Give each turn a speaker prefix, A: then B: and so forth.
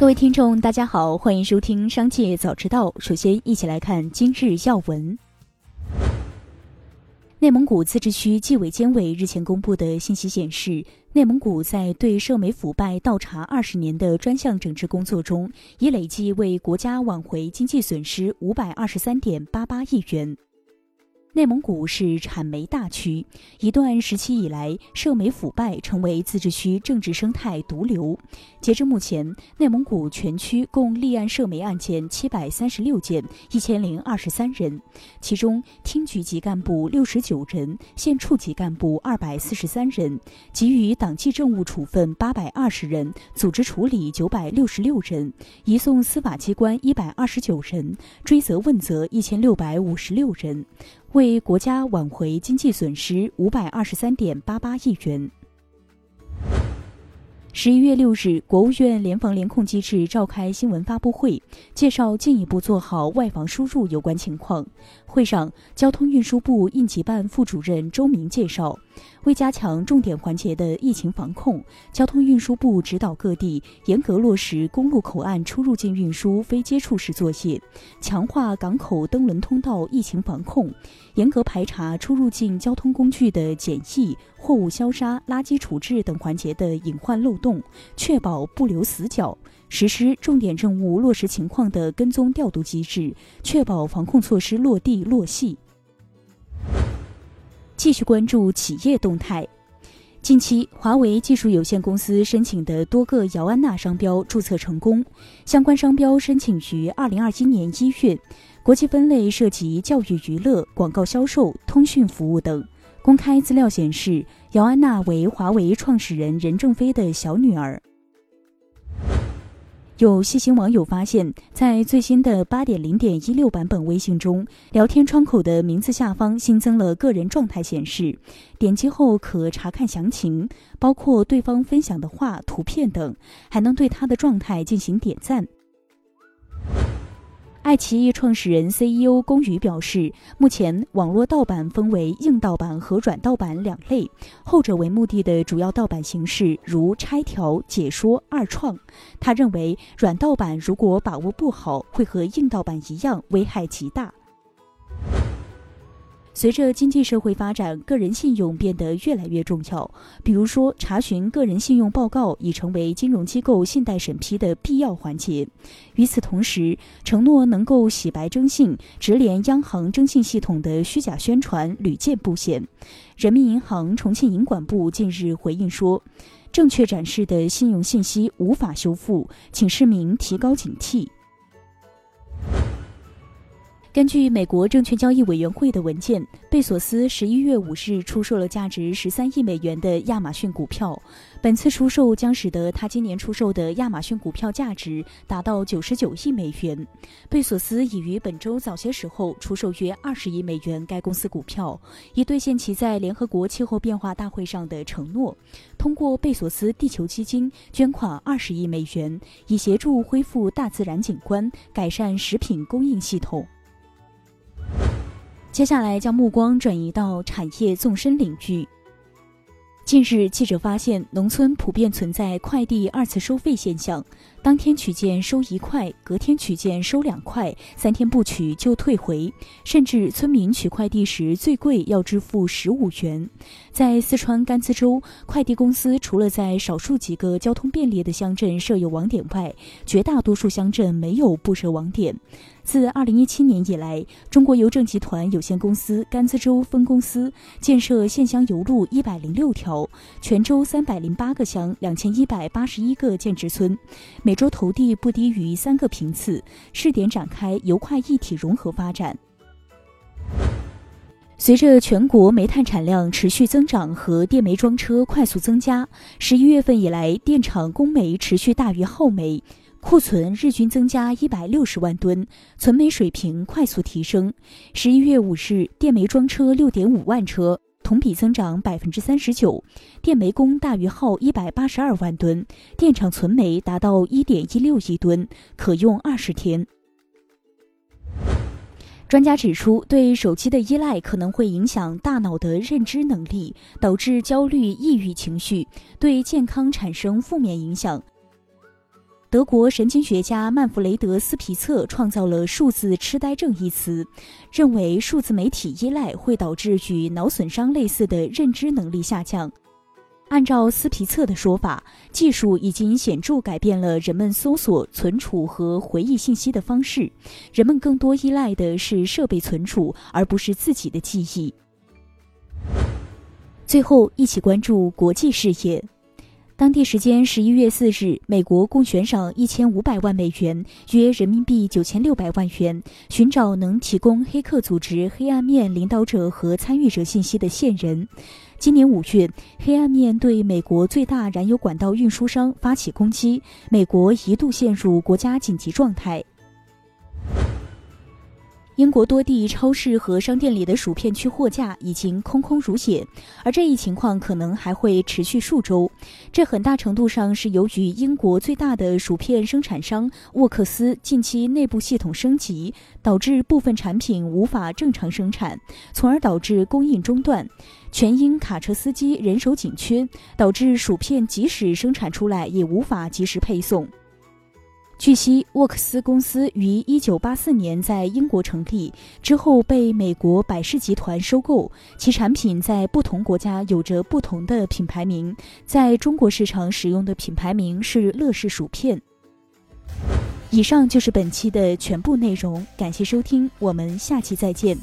A: 各位听众，大家好，欢迎收听《商界早知道》。首先，一起来看今日要闻。内蒙古自治区纪委监委日前公布的信息显示，内蒙古在对涉美腐败倒查二十年的专项整治工作中，已累计为国家挽回经济损失五百二十三点八八亿元。内蒙古是产煤大区，一段时期以来，涉煤腐败成为自治区政治生态毒瘤。截至目前，内蒙古全区共立案涉煤案件七百三十六件，一千零二十三人，其中厅局级干部六十九人，县处级干部二百四十三人，给予党纪政务处分八百二十人，组织处理九百六十六人，移送司法机关一百二十九人，追责问责一千六百五十六人。为国家挽回经济损失五百二十三点八八亿元。十一月六日，国务院联防联控机制召开新闻发布会，介绍进一步做好外防输入有关情况。会上，交通运输部应急办副主任周明介绍。为加强重点环节的疫情防控，交通运输部指导各地严格落实公路口岸出入境运输非接触式作业，强化港口登轮通道疫情防控，严格排查出入境交通工具的检疫、货物消杀、垃圾处置等环节的隐患漏洞，确保不留死角；实施重点任务落实情况的跟踪调度机制，确保防控措施落地落细。继续关注企业动态。近期，华为技术有限公司申请的多个姚安娜商标注册成功，相关商标申请于二零二一年一月，国际分类涉及教育、娱乐、广告销售、通讯服务等。公开资料显示，姚安娜为华为创始人任正非的小女儿。有细心网友发现，在最新的八点零点一六版本微信中，聊天窗口的名字下方新增了个人状态显示，点击后可查看详情，包括对方分享的话、图片等，还能对他的状态进行点赞。爱奇艺创始人 CEO 龚宇表示，目前网络盗版分为硬盗版和软盗版两类，后者为目的的主要盗版形式如拆条、解说、二创。他认为，软盗版如果把握不好，会和硬盗版一样危害极大。随着经济社会发展，个人信用变得越来越重要。比如说，查询个人信用报告已成为金融机构信贷审批的必要环节。与此同时，承诺能够洗白征信、直连央行征信系统的虚假宣传屡见不鲜。人民银行重庆银管部近日回应说，正确展示的信用信息无法修复，请市民提高警惕。根据美国证券交易委员会的文件，贝索斯十一月五日出售了价值十三亿美元的亚马逊股票。本次出售将使得他今年出售的亚马逊股票价值达到九十九亿美元。贝索斯已于本周早些时候出售约二十亿美元该公司股票，以兑现其在联合国气候变化大会上的承诺，通过贝索斯地球基金捐款二十亿美元，以协助恢复大自然景观，改善食品供应系统。接下来将目光转移到产业纵深领域。近日，记者发现，农村普遍存在快递二次收费现象。当天取件收一块，隔天取件收两块，三天不取就退回，甚至村民取快递时最贵要支付十五元。在四川甘孜州，快递公司除了在少数几个交通便利的乡镇设有网点外，绝大多数乡镇没有布设网点。自二零一七年以来，中国邮政集团有限公司甘孜州分公司建设县乡邮路一百零六条，全州三百零八个乡，两千一百八十一个建制村。每周投递不低于三个频次，试点展开油快一体融合发展。随着全国煤炭产量持续增长和电煤装车快速增加，十一月份以来，电厂供煤持续大于耗煤，库存日均增加一百六十万吨，存煤水平快速提升。十一月五日，电煤装车六点五万车。同比增长百分之三十九，电煤供大于耗一百八十二万吨，电厂存煤达到一点一六亿吨，可用二十天。专家指出，对手机的依赖可能会影响大脑的认知能力，导致焦虑、抑郁情绪，对健康产生负面影响。德国神经学家曼弗雷德·斯皮策创造了“数字痴呆症”一词，认为数字媒体依赖会导致与脑损伤类似的认知能力下降。按照斯皮策的说法，技术已经显著改变了人们搜索、存储和回忆信息的方式，人们更多依赖的是设备存储，而不是自己的记忆。最后，一起关注国际视野。当地时间十一月四日，美国共悬赏一千五百万美元（约人民币九千六百万元），寻找能提供黑客组织“黑暗面”领导者和参与者信息的线人。今年五月，黑暗面对美国最大燃油管道运输商发起攻击，美国一度陷入国家紧急状态。英国多地超市和商店里的薯片区货架已经空空如也，而这一情况可能还会持续数周。这很大程度上是由于英国最大的薯片生产商沃克斯近期内部系统升级，导致部分产品无法正常生产，从而导致供应中断。全因卡车司机人手紧缺，导致薯片即使生产出来也无法及时配送。据悉，沃克斯公司于1984年在英国成立，之后被美国百事集团收购。其产品在不同国家有着不同的品牌名，在中国市场使用的品牌名是乐事薯片。以上就是本期的全部内容，感谢收听，我们下期再见。